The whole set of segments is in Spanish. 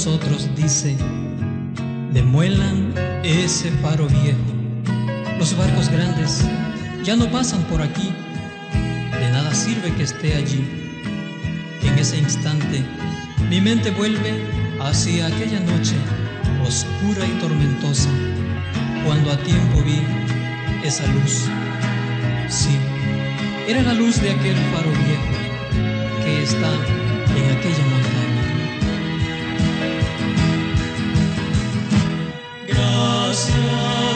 nosotros dice, demuelan ese faro viejo. Los barcos grandes ya no pasan por aquí. De nada sirve que esté allí. En ese instante, mi mente vuelve hacia aquella noche oscura y tormentosa, cuando a tiempo vi esa luz. Sí, era la luz de aquel faro viejo que está en aquella montaña. Dios.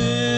say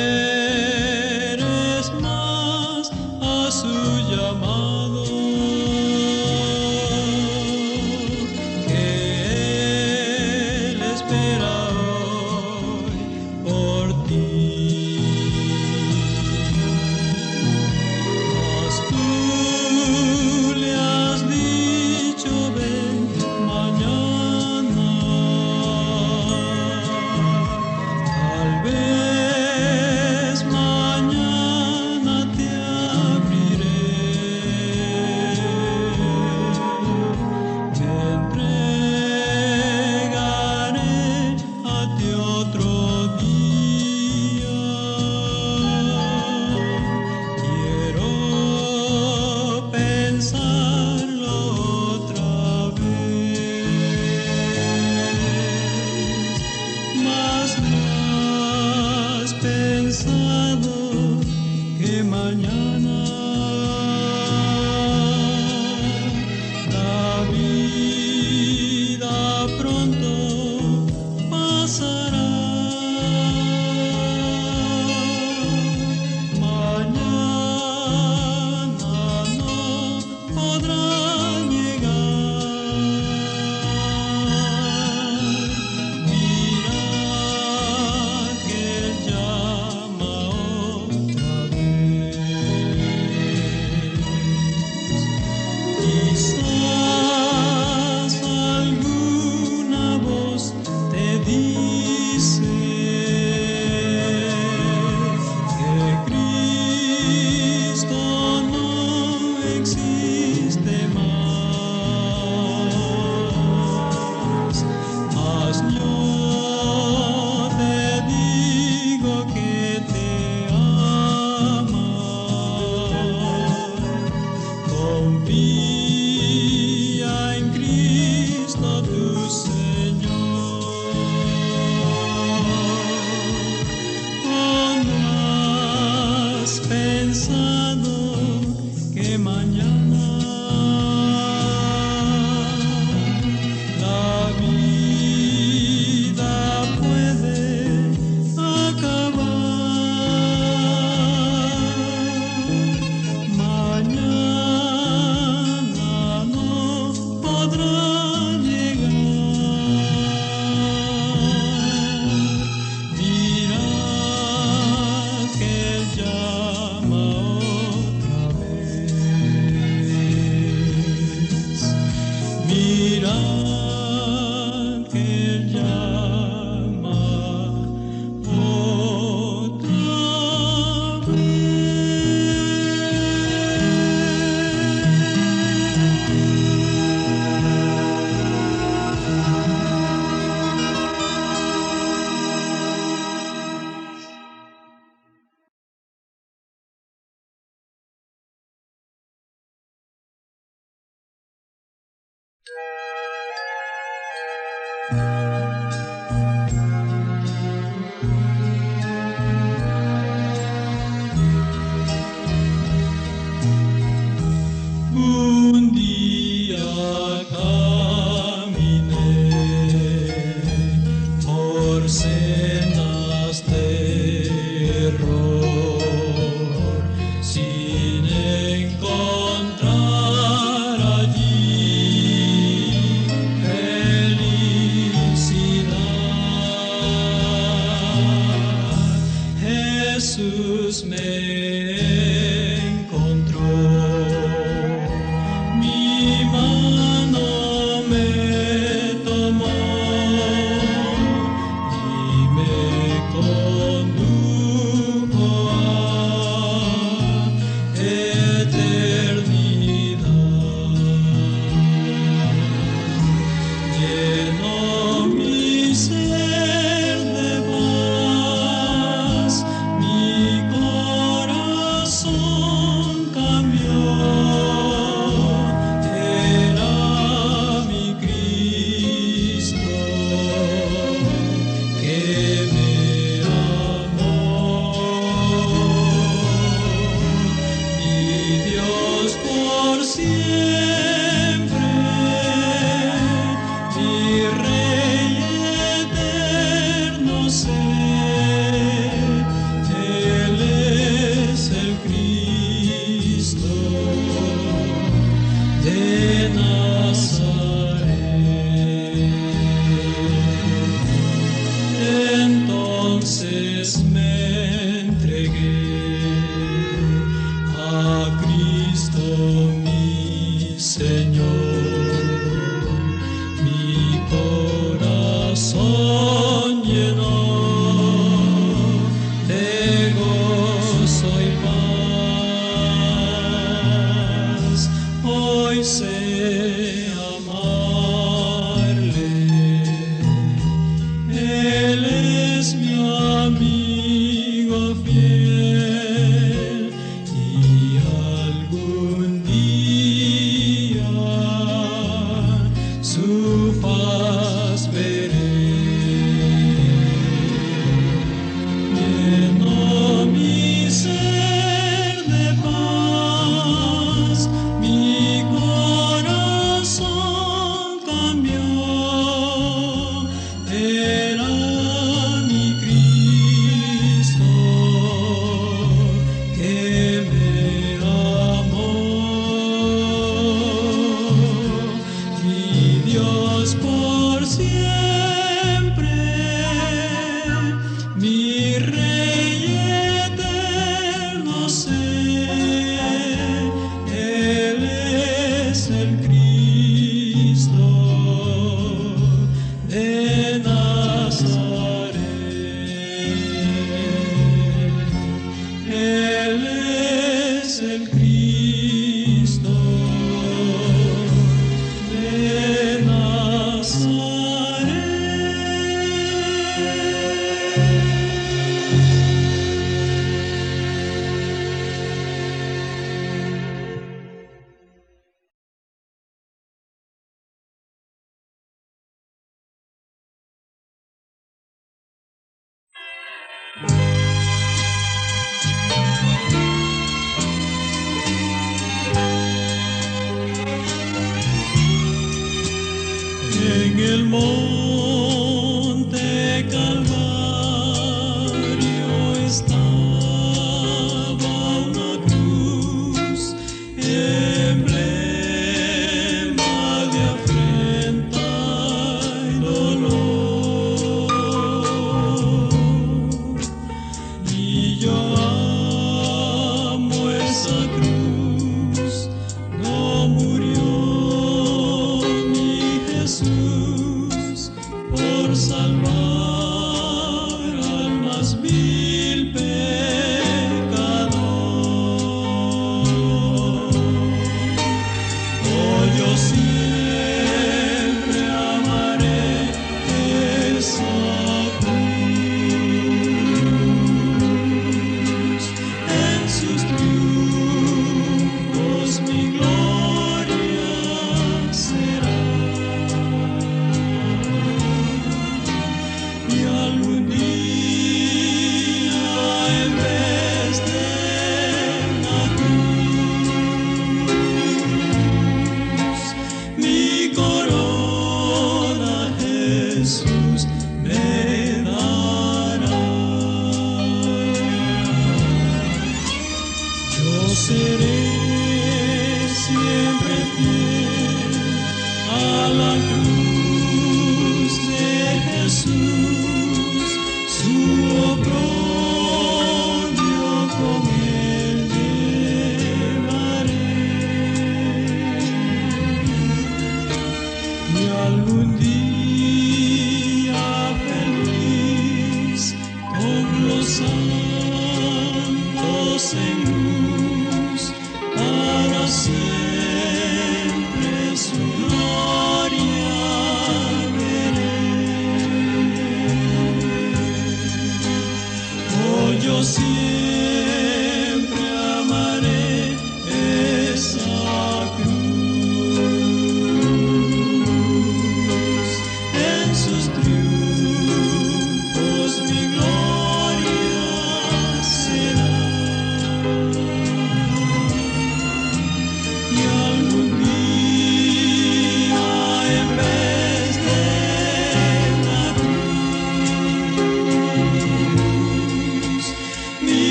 cruz no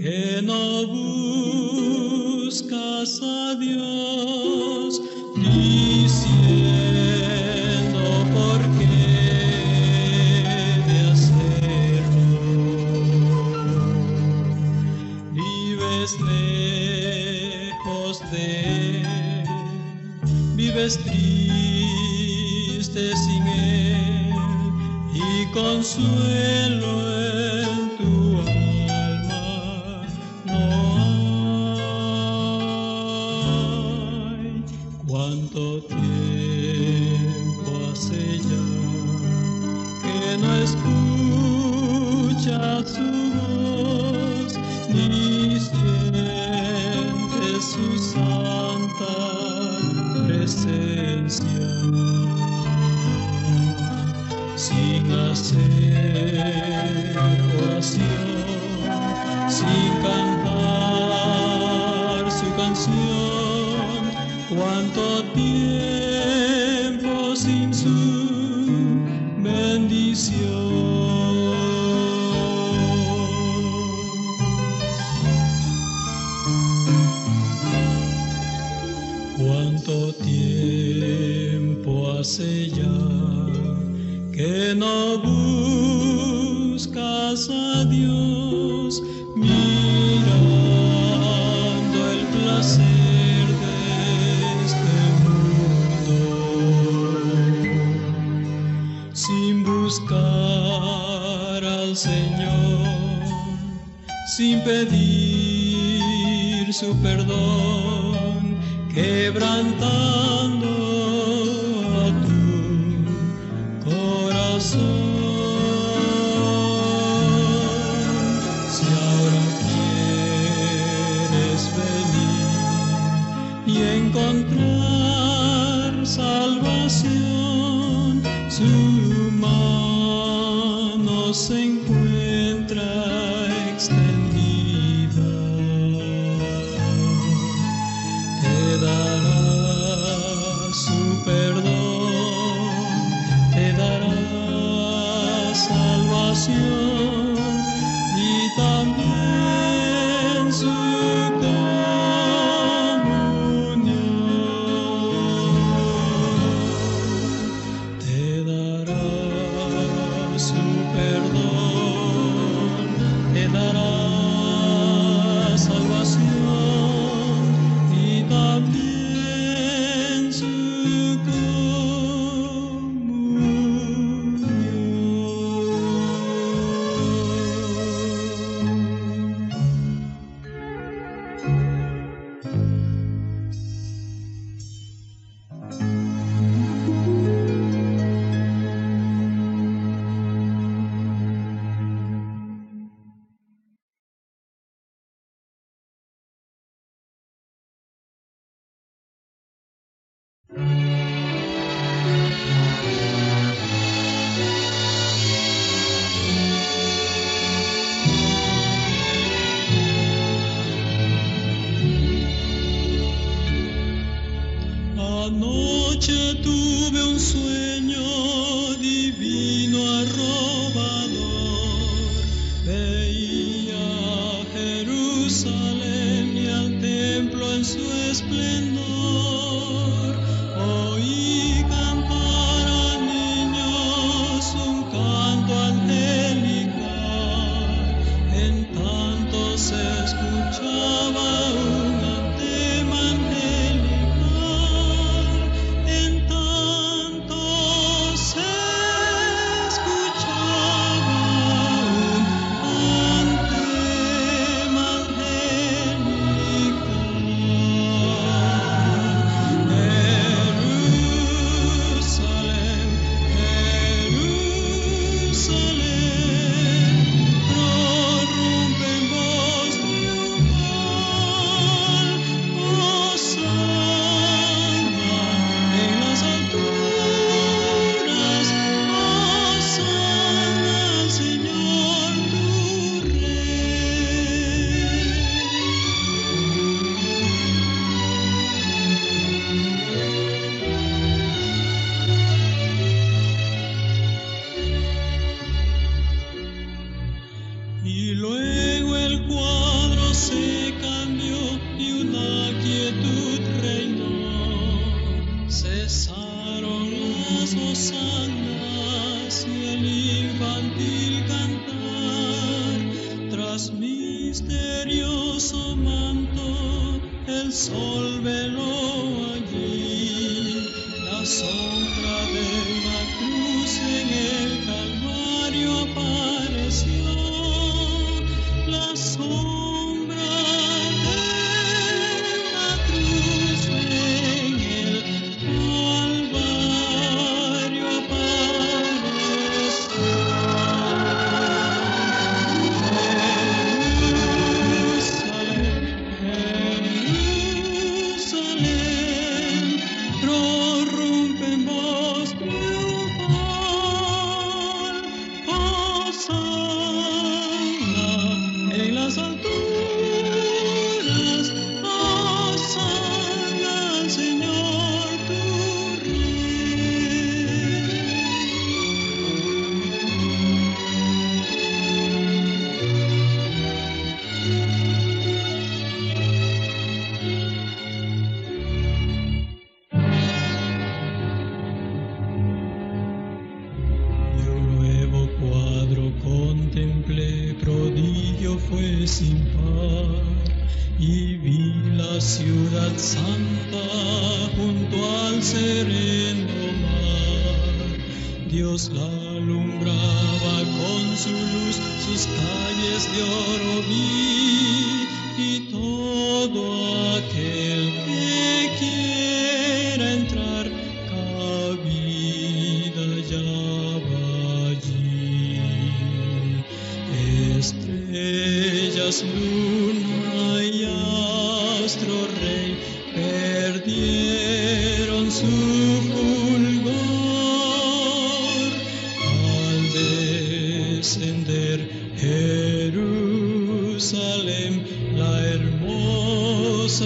que no buscas a Dios diciendo por qué de hacerlo. Vives lejos de él, vives triste sin él y consuelo. pasión.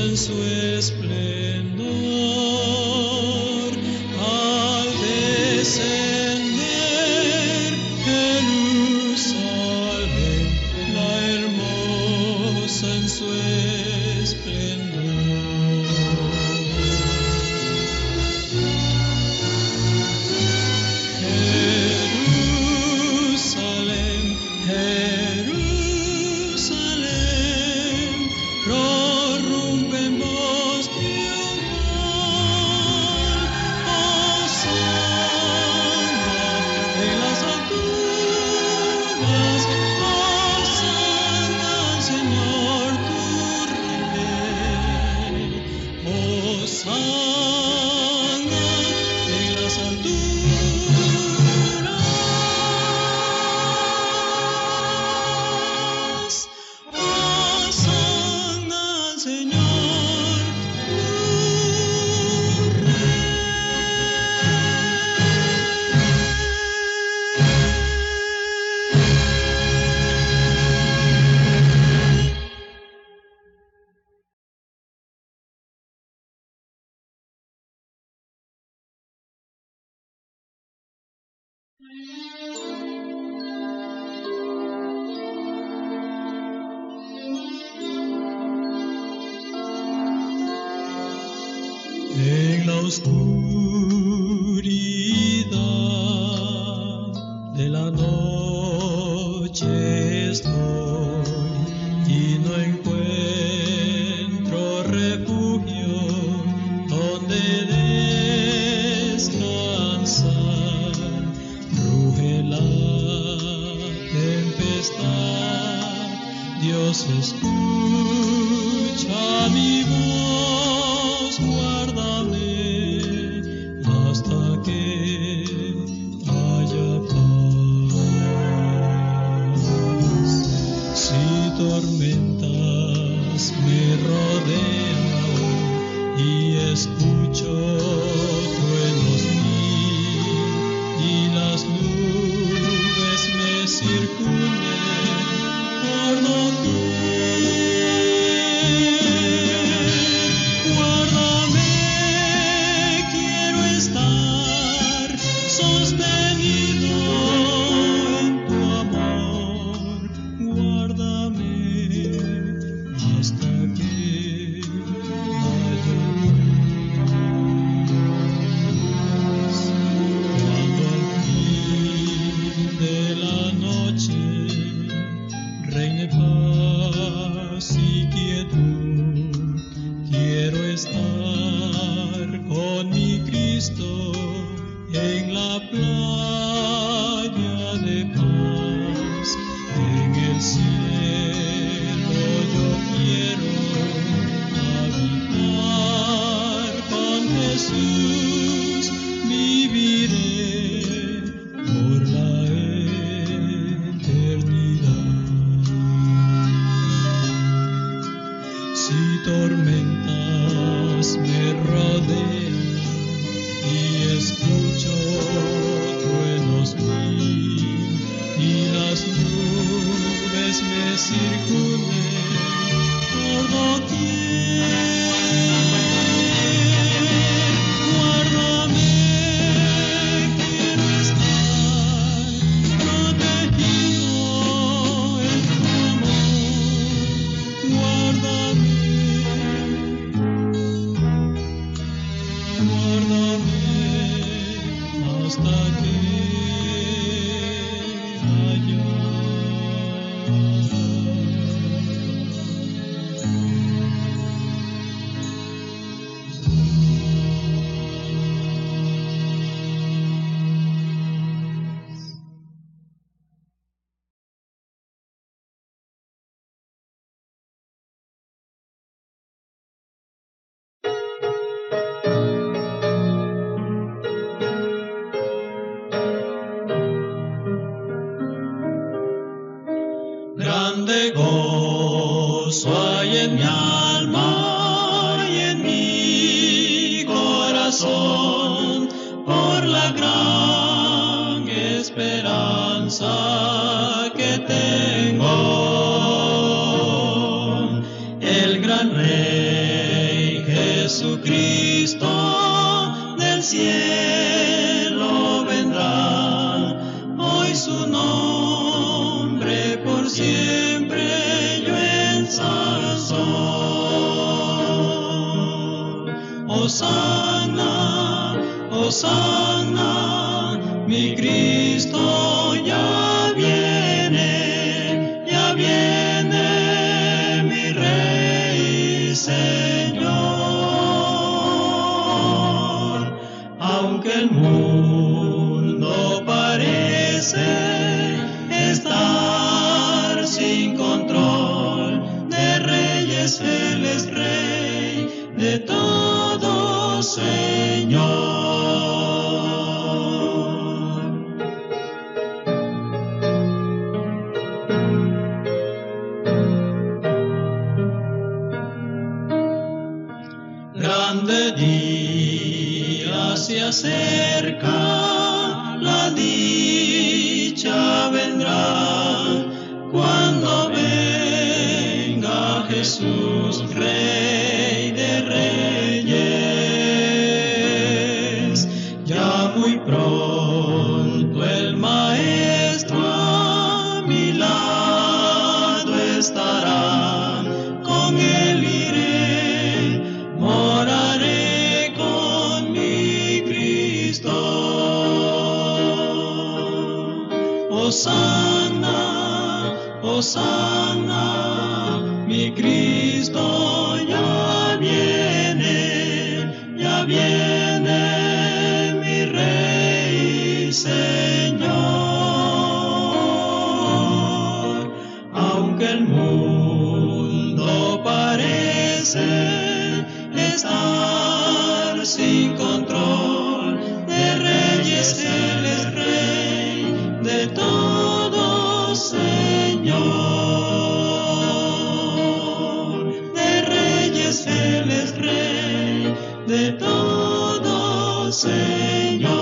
en su esplendor. En la oscuridad. me circunden por doquier. esperanza que tengo, el gran Rey Jesucristo del cielo vendrá, hoy su nombre por siempre yo ensalzo. Osana, Osana, mi Cristo. Jesus Señor.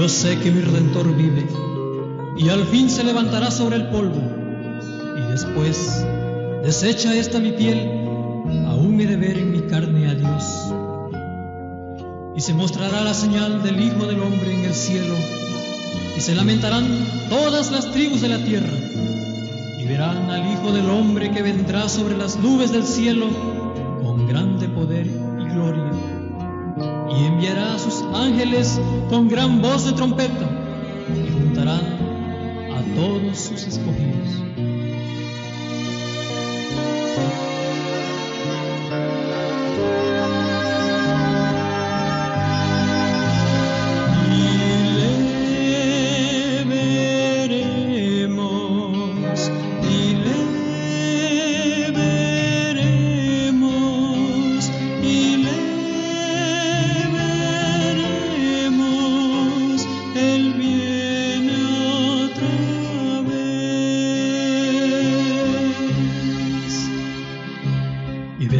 Yo sé que mi redentor vive y al fin se levantará sobre el polvo. Y después, deshecha esta mi piel, aún me de ver en mi carne a Dios. Y se mostrará la señal del Hijo del Hombre en el cielo, y se lamentarán todas las tribus de la tierra, y verán al Hijo del Hombre que vendrá sobre las nubes del cielo enviará a sus ángeles con gran voz de trompeta y juntarán a todos sus escogidos.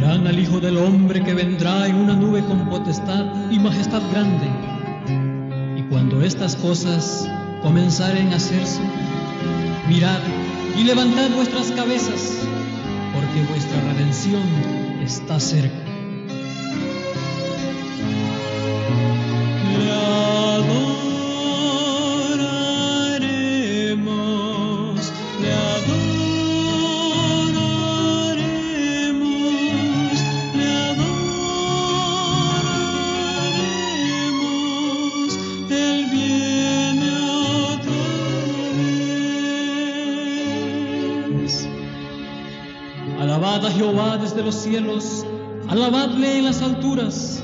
Verán al Hijo del Hombre que vendrá en una nube con potestad y majestad grande. Y cuando estas cosas comenzaren a hacerse, mirad y levantad vuestras cabezas, porque vuestra redención está cerca. Los cielos, alabadle en las alturas,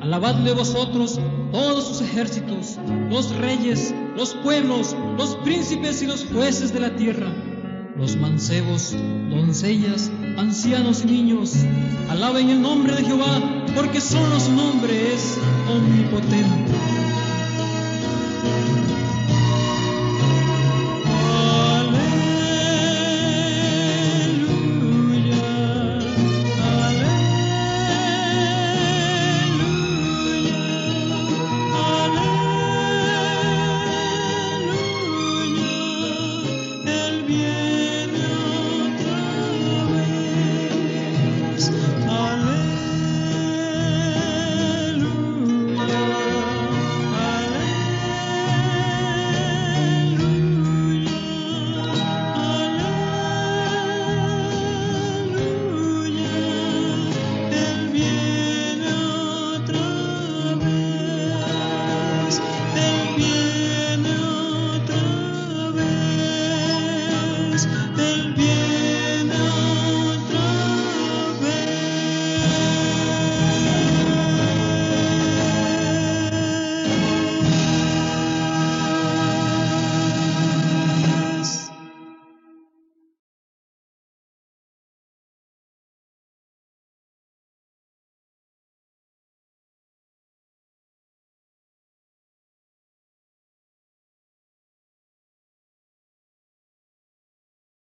alabadle vosotros todos sus ejércitos, los reyes, los pueblos, los príncipes y los jueces de la tierra, los mancebos, doncellas, ancianos y niños. Alaben el nombre de Jehová, porque solo su nombre es omnipotente.